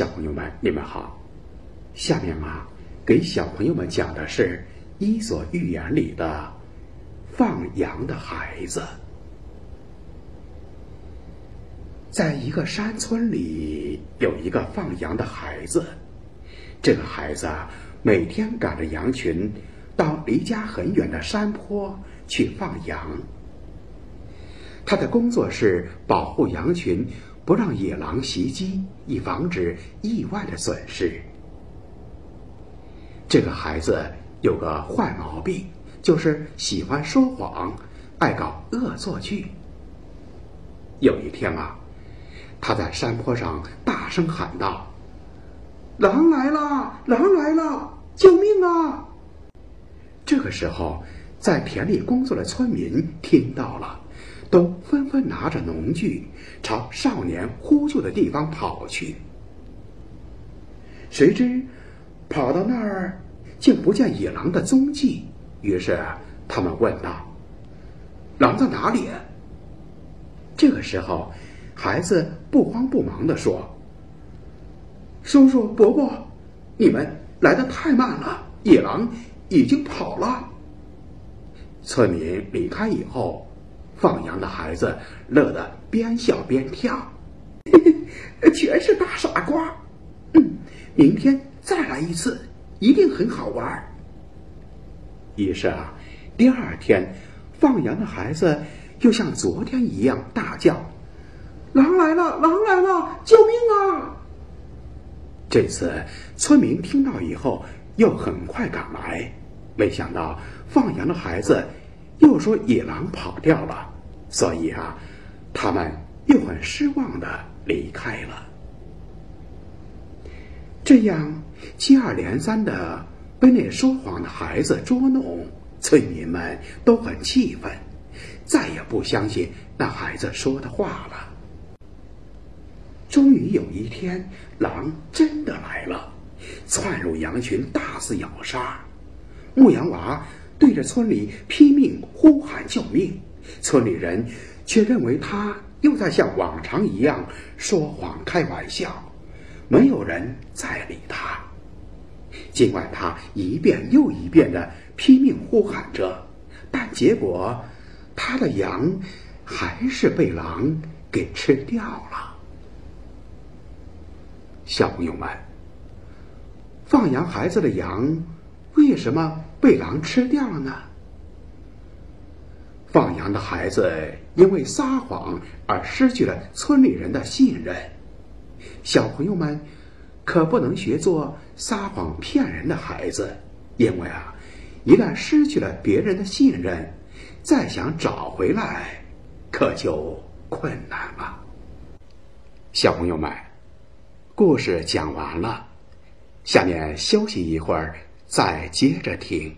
小朋友们，你们好。下面啊，给小朋友们讲的是《伊索寓言》里的放羊的孩子。在一个山村里，有一个放羊的孩子。这个孩子啊，每天赶着羊群到离家很远的山坡去放羊。他的工作是保护羊群。不让野狼袭击，以防止意外的损失。这个孩子有个坏毛病，就是喜欢说谎，爱搞恶作剧。有一天啊，他在山坡上大声喊道：“狼来了！狼来了！救命啊！”这个时候，在田里工作的村民听到了。都纷纷拿着农具朝少年呼救的地方跑去。谁知跑到那儿，竟不见野狼的踪迹。于是他们问道：“狼在哪里？”这个时候，孩子不慌不忙地说：“叔叔伯伯，你们来的太慢了，野狼已经跑了。”村民离开以后。放羊的孩子乐得边笑边跳，全是大傻瓜。嗯，明天再来一次，一定很好玩。于是啊，第二天，放羊的孩子又像昨天一样大叫：“狼来了！狼来了！救命啊！”这次村民听到以后又很快赶来，没想到放羊的孩子又说野狼跑掉了。所以啊，他们又很失望的离开了。这样接二连三的被那说谎的孩子捉弄，村民们都很气愤，再也不相信那孩子说的话了。终于有一天，狼真的来了，窜入羊群，大肆咬杀。牧羊娃对着村里拼命呼喊救命。村里人却认为他又在像往常一样说谎开玩笑，没有人再理他。尽管他一遍又一遍的拼命呼喊着，但结果他的羊还是被狼给吃掉了。小朋友们，放羊孩子的羊为什么被狼吃掉了呢？放羊的孩子因为撒谎而失去了村里人的信任，小朋友们可不能学做撒谎骗人的孩子，因为啊，一旦失去了别人的信任，再想找回来，可就困难了。小朋友们，故事讲完了，下面休息一会儿，再接着听。